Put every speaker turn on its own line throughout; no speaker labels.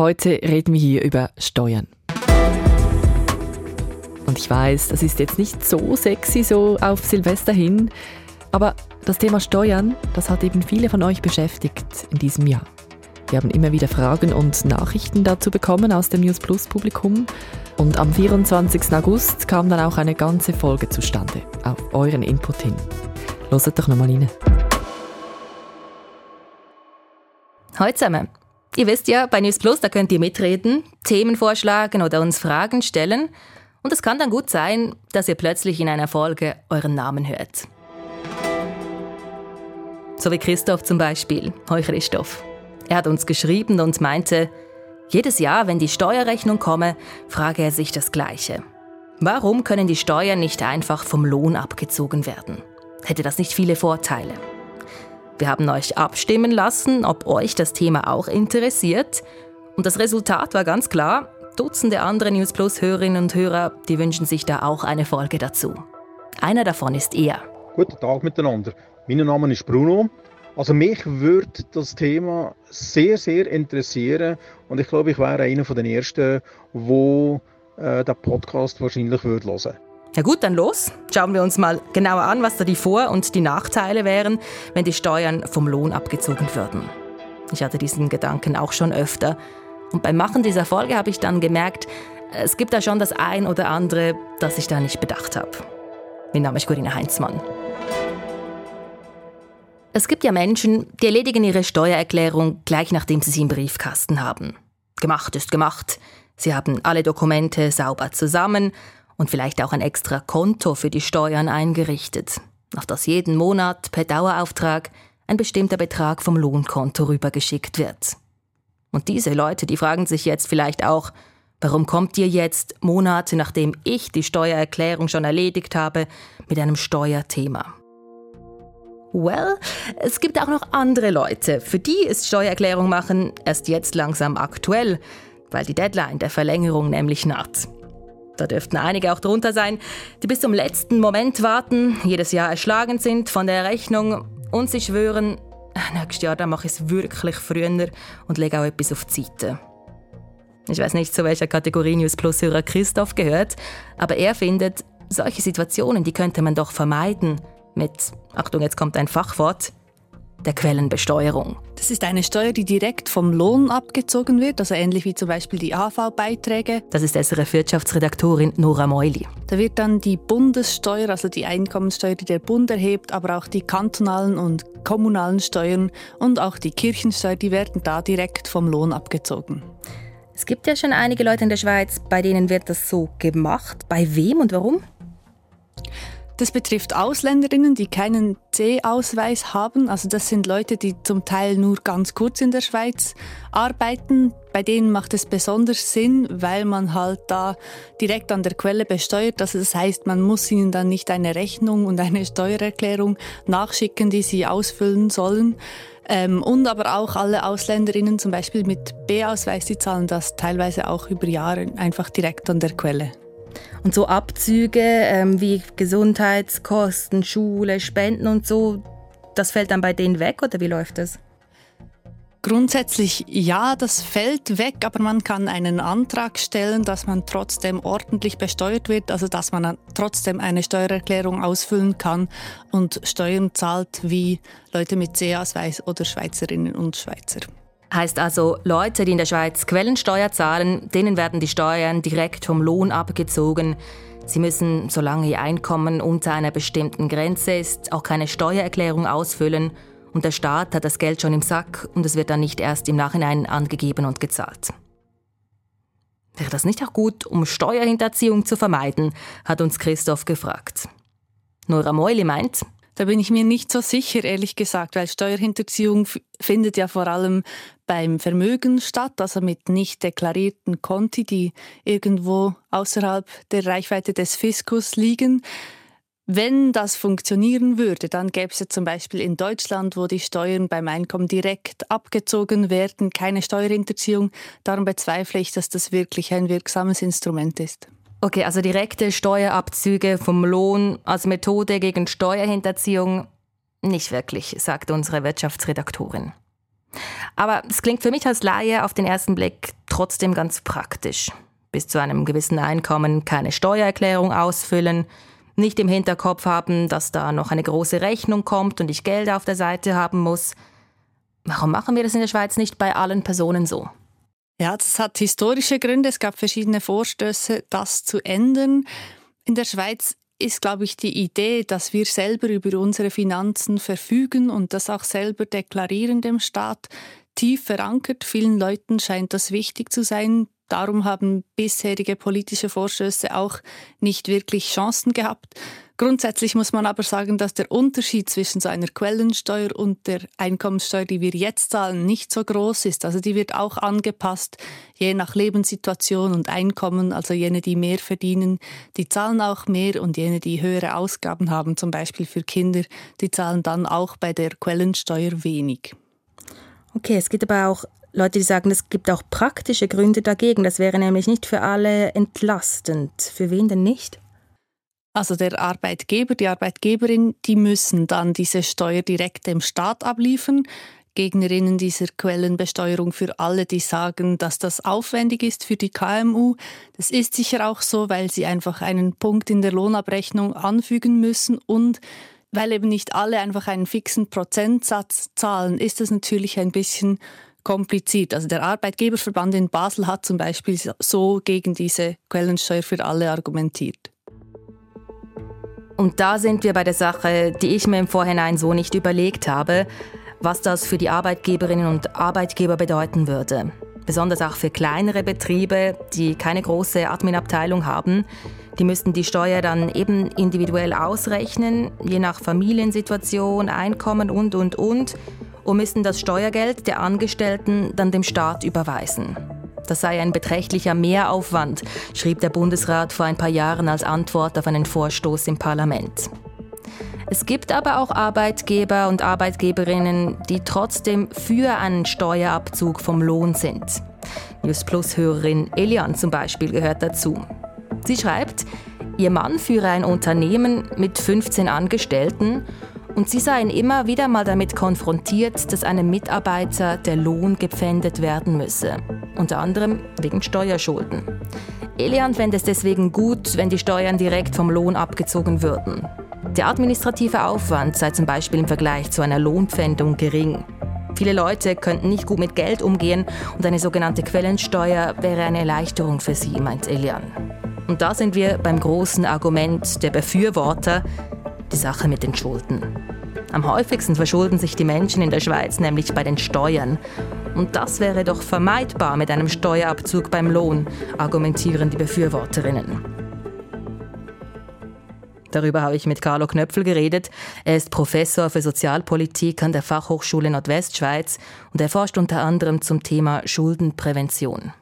Heute reden wir hier über Steuern. Und ich weiß, das ist jetzt nicht so sexy so auf Silvester hin, aber das Thema Steuern, das hat eben viele von euch beschäftigt in diesem Jahr. Wir haben immer wieder Fragen und Nachrichten dazu bekommen aus dem News Plus Publikum. Und am 24. August kam dann auch eine ganze Folge zustande, auf euren Input hin. Hört doch nochmal rein.
Hallo zusammen. Ihr wisst ja, bei News Plus, da könnt ihr mitreden, Themen vorschlagen oder uns Fragen stellen. Und es kann dann gut sein, dass ihr plötzlich in einer Folge euren Namen hört. So wie Christoph zum Beispiel. Hoi Christoph. Er hat uns geschrieben und meinte, jedes Jahr, wenn die Steuerrechnung komme, frage er sich das Gleiche. Warum können die Steuern nicht einfach vom Lohn abgezogen werden? Hätte das nicht viele Vorteile? Wir haben euch abstimmen lassen, ob euch das Thema auch interessiert. Und das Resultat war ganz klar, Dutzende andere News Plus Hörerinnen und Hörer, die wünschen sich da auch eine Folge dazu. Einer davon ist er.
Guten Tag miteinander. Mein Name ist Bruno. Also mich würde das Thema sehr, sehr interessieren und ich glaube, ich wäre einer von den Ersten, wo äh, den Podcast wahrscheinlich würde hören.
Ja gut, dann los. Schauen wir uns mal genauer an, was da die Vor- und die Nachteile wären, wenn die Steuern vom Lohn abgezogen würden. Ich hatte diesen Gedanken auch schon öfter. Und beim Machen dieser Folge habe ich dann gemerkt, es gibt da schon das ein oder andere, das ich da nicht bedacht habe. Mein Name ist Corinna Heinzmann. Es gibt ja Menschen, die erledigen ihre Steuererklärung gleich nachdem sie sie im Briefkasten haben. Gemacht ist gemacht. Sie haben alle Dokumente sauber zusammen und vielleicht auch ein extra Konto für die Steuern eingerichtet, auf das jeden Monat per Dauerauftrag ein bestimmter Betrag vom Lohnkonto rübergeschickt wird. Und diese Leute, die fragen sich jetzt vielleicht auch, warum kommt ihr jetzt, Monate nachdem ich die Steuererklärung schon erledigt habe, mit einem Steuerthema? Well, es gibt auch noch andere Leute. Für die ist Steuererklärung machen erst jetzt langsam aktuell, weil die Deadline der Verlängerung nämlich naht. Da dürften einige auch drunter sein, die bis zum letzten Moment warten, jedes Jahr erschlagen sind von der Rechnung und sich schwören, nächstes Jahr mache ich es wirklich früher und lege auch etwas auf die Seite. Ich weiß nicht, zu welcher Kategorie News Plus Hörer Christoph gehört, aber er findet, solche Situationen, die könnte man doch vermeiden mit, Achtung, jetzt kommt ein Fachwort, der Quellenbesteuerung.
Das ist eine Steuer, die direkt vom Lohn abgezogen wird, also ähnlich wie zum Beispiel die AV-Beiträge.
Das ist SRF Wirtschaftsredaktorin Nora Meuli.
Da wird dann die Bundessteuer, also die Einkommenssteuer, die der Bund erhebt, aber auch die kantonalen und kommunalen Steuern und auch die Kirchensteuer, die werden da direkt vom Lohn abgezogen.
Es gibt ja schon einige Leute in der Schweiz, bei denen wird das so gemacht. Bei wem und warum?
Das betrifft Ausländerinnen, die keinen C-Ausweis haben. Also das sind Leute, die zum Teil nur ganz kurz in der Schweiz arbeiten. Bei denen macht es besonders Sinn, weil man halt da direkt an der Quelle besteuert. Also das heißt, man muss ihnen dann nicht eine Rechnung und eine Steuererklärung nachschicken, die sie ausfüllen sollen. Ähm, und aber auch alle Ausländerinnen, zum Beispiel mit B-Ausweis, die zahlen das teilweise auch über Jahre einfach direkt an der Quelle.
Und so Abzüge ähm, wie Gesundheitskosten, Schule, Spenden und so, das fällt dann bei denen weg oder wie läuft das?
Grundsätzlich ja, das fällt weg, aber man kann einen Antrag stellen, dass man trotzdem ordentlich besteuert wird, also dass man trotzdem eine Steuererklärung ausfüllen kann und Steuern zahlt wie Leute mit C-Ausweis oder Schweizerinnen und Schweizer.
Heißt also, Leute, die in der Schweiz Quellensteuer zahlen, denen werden die Steuern direkt vom Lohn abgezogen. Sie müssen, solange ihr Einkommen unter einer bestimmten Grenze ist, auch keine Steuererklärung ausfüllen und der Staat hat das Geld schon im Sack und es wird dann nicht erst im Nachhinein angegeben und gezahlt. Wäre das nicht auch gut, um Steuerhinterziehung zu vermeiden, hat uns Christoph gefragt. Nora Meuli meint,
da bin ich mir nicht so sicher, ehrlich gesagt, weil Steuerhinterziehung findet ja vor allem beim Vermögen statt, also mit nicht deklarierten Konti, die irgendwo außerhalb der Reichweite des Fiskus liegen. Wenn das funktionieren würde, dann gäbe es ja zum Beispiel in Deutschland, wo die Steuern beim Einkommen direkt abgezogen werden, keine Steuerhinterziehung. Darum bezweifle ich, dass das wirklich ein wirksames Instrument ist.
Okay, also direkte Steuerabzüge vom Lohn als Methode gegen Steuerhinterziehung nicht wirklich, sagt unsere Wirtschaftsredaktorin. Aber es klingt für mich als Laie auf den ersten Blick trotzdem ganz praktisch. Bis zu einem gewissen Einkommen keine Steuererklärung ausfüllen, nicht im Hinterkopf haben, dass da noch eine große Rechnung kommt und ich Geld auf der Seite haben muss. Warum machen wir das in der Schweiz nicht bei allen Personen so?
Ja, das hat historische Gründe. Es gab verschiedene Vorstöße, das zu ändern. In der Schweiz ist, glaube ich, die Idee, dass wir selber über unsere Finanzen verfügen und das auch selber deklarieren dem Staat, tief verankert. Vielen Leuten scheint das wichtig zu sein. Darum haben bisherige politische Vorstöße auch nicht wirklich Chancen gehabt. Grundsätzlich muss man aber sagen, dass der Unterschied zwischen so einer Quellensteuer und der Einkommenssteuer, die wir jetzt zahlen, nicht so groß ist. Also die wird auch angepasst, je nach Lebenssituation und Einkommen. Also jene, die mehr verdienen, die zahlen auch mehr und jene, die höhere Ausgaben haben, zum Beispiel für Kinder, die zahlen dann auch bei der Quellensteuer wenig.
Okay, es gibt aber auch Leute, die sagen, es gibt auch praktische Gründe dagegen. Das wäre nämlich nicht für alle entlastend. Für wen denn nicht?
Also der Arbeitgeber, die Arbeitgeberin, die müssen dann diese Steuer direkt dem Staat abliefern. Gegnerinnen dieser Quellenbesteuerung für alle, die sagen, dass das aufwendig ist für die KMU. Das ist sicher auch so, weil sie einfach einen Punkt in der Lohnabrechnung anfügen müssen und weil eben nicht alle einfach einen fixen Prozentsatz zahlen, ist das natürlich ein bisschen kompliziert. Also der Arbeitgeberverband in Basel hat zum Beispiel so gegen diese Quellensteuer für alle argumentiert.
Und da sind wir bei der Sache, die ich mir im Vorhinein so nicht überlegt habe, was das für die Arbeitgeberinnen und Arbeitgeber bedeuten würde. Besonders auch für kleinere Betriebe, die keine große Adminabteilung haben. Die müssten die Steuer dann eben individuell ausrechnen, je nach Familiensituation, Einkommen und, und, und, und müssten das Steuergeld der Angestellten dann dem Staat überweisen. Das sei ein beträchtlicher Mehraufwand, schrieb der Bundesrat vor ein paar Jahren als Antwort auf einen Vorstoß im Parlament. Es gibt aber auch Arbeitgeber und Arbeitgeberinnen, die trotzdem für einen Steuerabzug vom Lohn sind. News Plus-Hörerin Elian zum Beispiel gehört dazu. Sie schreibt, ihr Mann führe ein Unternehmen mit 15 Angestellten und sie seien immer wieder mal damit konfrontiert, dass einem Mitarbeiter der Lohn gepfändet werden müsse. Unter anderem wegen Steuerschulden. Elian fände es deswegen gut, wenn die Steuern direkt vom Lohn abgezogen würden. Der administrative Aufwand sei zum Beispiel im Vergleich zu einer Lohnpfändung gering. Viele Leute könnten nicht gut mit Geld umgehen und eine sogenannte Quellensteuer wäre eine Erleichterung für sie, meint Elian. Und da sind wir beim großen Argument der Befürworter, die Sache mit den Schulden. Am häufigsten verschulden sich die Menschen in der Schweiz nämlich bei den Steuern. Und das wäre doch vermeidbar mit einem Steuerabzug beim Lohn, argumentieren die Befürworterinnen. Darüber habe ich mit Carlo Knöpfel geredet. Er ist Professor für Sozialpolitik an der Fachhochschule Nordwestschweiz und er forscht unter anderem zum Thema Schuldenprävention.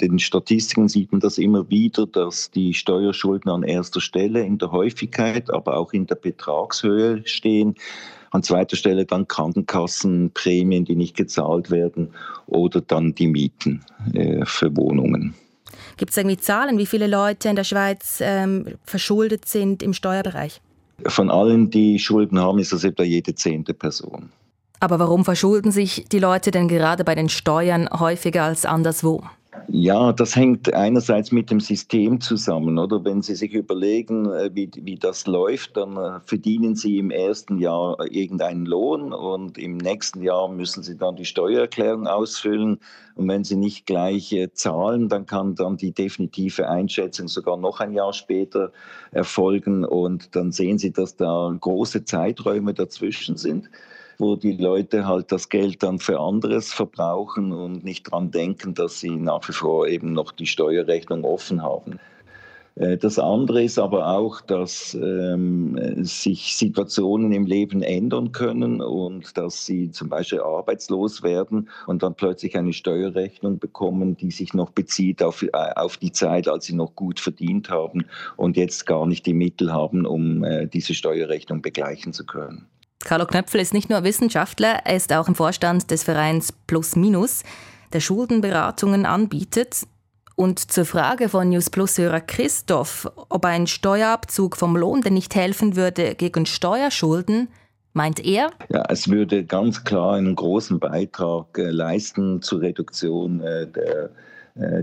In den Statistiken sieht man das immer wieder, dass die Steuerschulden an erster Stelle in der Häufigkeit, aber auch in der Betragshöhe stehen. An zweiter Stelle dann Krankenkassenprämien, die nicht gezahlt werden oder dann die Mieten äh, für Wohnungen.
Gibt es irgendwie Zahlen, wie viele Leute in der Schweiz ähm, verschuldet sind im Steuerbereich?
Von allen, die Schulden haben, ist das etwa jede zehnte Person.
Aber warum verschulden sich die Leute denn gerade bei den Steuern häufiger als anderswo?
Ja, das hängt einerseits mit dem System zusammen, oder? Wenn Sie sich überlegen, äh, wie, wie das läuft, dann äh, verdienen Sie im ersten Jahr irgendeinen Lohn und im nächsten Jahr müssen Sie dann die Steuererklärung ausfüllen. Und wenn Sie nicht gleich äh, zahlen, dann kann dann die definitive Einschätzung sogar noch ein Jahr später erfolgen und dann sehen Sie, dass da große Zeiträume dazwischen sind wo die Leute halt das Geld dann für anderes verbrauchen und nicht daran denken, dass sie nach wie vor eben noch die Steuerrechnung offen haben. Äh, das andere ist aber auch, dass ähm, sich Situationen im Leben ändern können und dass sie zum Beispiel arbeitslos werden und dann plötzlich eine Steuerrechnung bekommen, die sich noch bezieht auf, äh, auf die Zeit, als sie noch gut verdient haben und jetzt gar nicht die Mittel haben, um äh, diese Steuerrechnung begleichen zu können.
Carlo Knöpfel ist nicht nur Wissenschaftler, er ist auch im Vorstand des Vereins Plus Minus, der Schuldenberatungen anbietet. Und zur Frage von News Plus-Hörer Christoph, ob ein Steuerabzug vom Lohn denn nicht helfen würde gegen Steuerschulden, meint er?
Ja, es würde ganz klar einen großen Beitrag äh, leisten zur Reduktion äh, der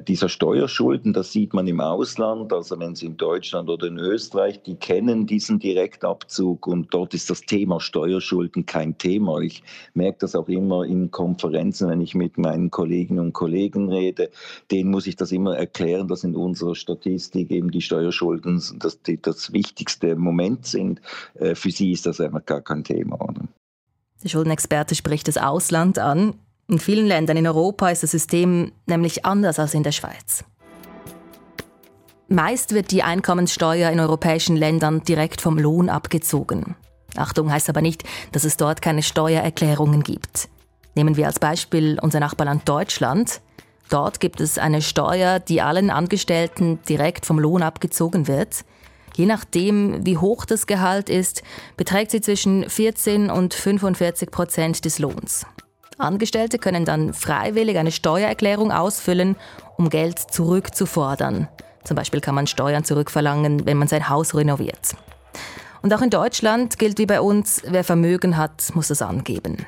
dieser Steuerschulden, das sieht man im Ausland, also wenn Sie in Deutschland oder in Österreich, die kennen diesen Direktabzug und dort ist das Thema Steuerschulden kein Thema. Ich merke das auch immer in Konferenzen, wenn ich mit meinen Kolleginnen und Kollegen rede, denen muss ich das immer erklären, dass in unserer Statistik eben die Steuerschulden das, das wichtigste Moment sind. Äh, für sie ist das einfach gar kein Thema. Oder?
Der Schuldenexperte spricht das Ausland an. In vielen Ländern in Europa ist das System nämlich anders als in der Schweiz. Meist wird die Einkommenssteuer in europäischen Ländern direkt vom Lohn abgezogen. Achtung heißt aber nicht, dass es dort keine Steuererklärungen gibt. Nehmen wir als Beispiel unser Nachbarland Deutschland. Dort gibt es eine Steuer, die allen Angestellten direkt vom Lohn abgezogen wird. Je nachdem, wie hoch das Gehalt ist, beträgt sie zwischen 14 und 45 Prozent des Lohns. Angestellte können dann freiwillig eine Steuererklärung ausfüllen, um Geld zurückzufordern. Zum Beispiel kann man Steuern zurückverlangen, wenn man sein Haus renoviert. Und auch in Deutschland gilt wie bei uns, wer Vermögen hat, muss es angeben.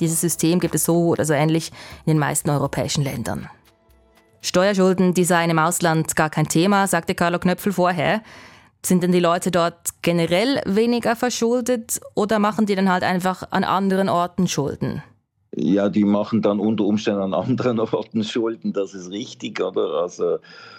Dieses System gibt es so oder so ähnlich in den meisten europäischen Ländern. Steuerschulden, die seien im Ausland gar kein Thema, sagte Carlo Knöpfel vorher. Sind denn die Leute dort generell weniger verschuldet oder machen die dann halt einfach an anderen Orten Schulden?
Ja, die machen dann unter Umständen an anderen Orten Schulden, das ist richtig, oder? Also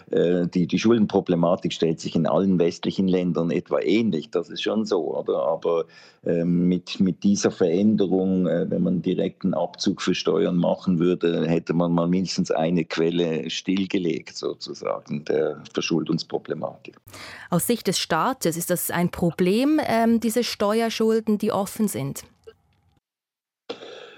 äh, die, die Schuldenproblematik stellt sich in allen westlichen Ländern etwa ähnlich, das ist schon so, oder? Aber äh, mit, mit dieser Veränderung, äh, wenn man direkten Abzug für Steuern machen würde, hätte man mal mindestens eine Quelle stillgelegt, sozusagen, der Verschuldungsproblematik.
Aus Sicht des Staates ist das ein Problem, ähm, diese Steuerschulden, die offen sind?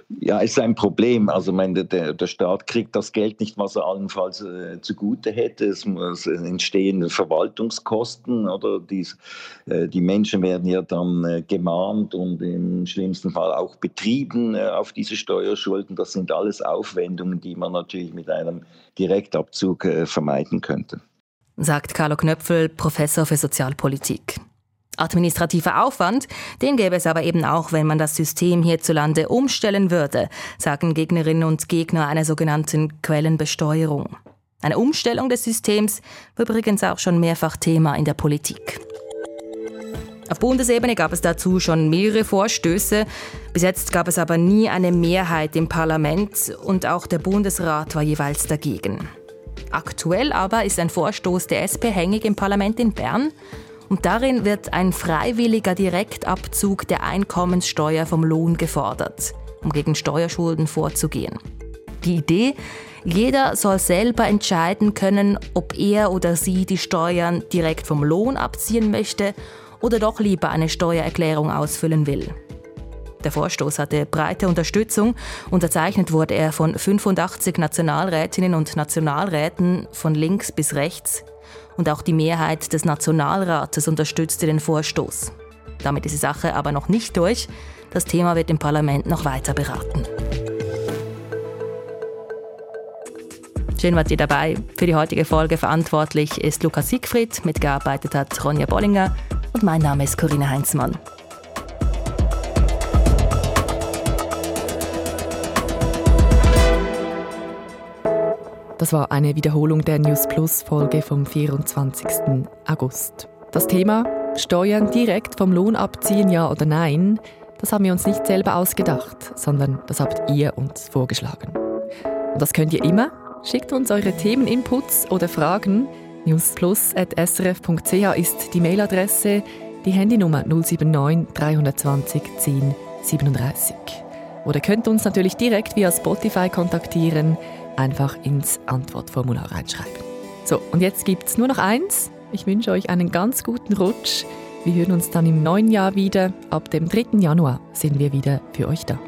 Ja, ist ein Problem. Also meine, der, der Staat kriegt das Geld nicht, was er allenfalls äh, zugute hätte. Es, es entstehen Verwaltungskosten oder dies, äh, die Menschen werden ja dann äh, gemahnt und im schlimmsten Fall auch betrieben äh, auf diese Steuerschulden. Das sind alles Aufwendungen, die man natürlich mit einem Direktabzug äh, vermeiden könnte.
Sagt Carlo Knöpfel, Professor für Sozialpolitik. Administrativer Aufwand, den gäbe es aber eben auch, wenn man das System hierzulande umstellen würde, sagen Gegnerinnen und Gegner einer sogenannten Quellenbesteuerung. Eine Umstellung des Systems war übrigens auch schon mehrfach Thema in der Politik. Auf Bundesebene gab es dazu schon mehrere Vorstöße. Bis jetzt gab es aber nie eine Mehrheit im Parlament und auch der Bundesrat war jeweils dagegen. Aktuell aber ist ein Vorstoß der SP hängig im Parlament in Bern und darin wird ein freiwilliger Direktabzug der Einkommenssteuer vom Lohn gefordert, um gegen Steuerschulden vorzugehen. Die Idee, jeder soll selber entscheiden können, ob er oder sie die Steuern direkt vom Lohn abziehen möchte oder doch lieber eine Steuererklärung ausfüllen will. Der Vorstoß hatte breite Unterstützung. Unterzeichnet wurde er von 85 Nationalrätinnen und Nationalräten von links bis rechts und auch die Mehrheit des Nationalrates unterstützte den Vorstoß. Damit ist die Sache aber noch nicht durch. Das Thema wird im Parlament noch weiter beraten. Schön wart ihr dabei. Für die heutige Folge verantwortlich ist Lukas Siegfried, mitgearbeitet hat Ronja Bollinger und mein Name ist Corinna Heinzmann.
Das war eine Wiederholung der News Plus Folge vom 24. August. Das Thema Steuern direkt vom Lohn abziehen, ja oder nein, das haben wir uns nicht selber ausgedacht, sondern das habt ihr uns vorgeschlagen. Und das könnt ihr immer. Schickt uns eure Themeninputs oder Fragen. newsplus.srf.ch ist die Mailadresse, die Handynummer 079 320 10 37. Oder könnt uns natürlich direkt via Spotify kontaktieren einfach ins Antwortformular reinschreiben. So, und jetzt gibt es nur noch eins. Ich wünsche euch einen ganz guten Rutsch. Wir hören uns dann im neuen Jahr wieder. Ab dem 3. Januar sind wir wieder für euch da.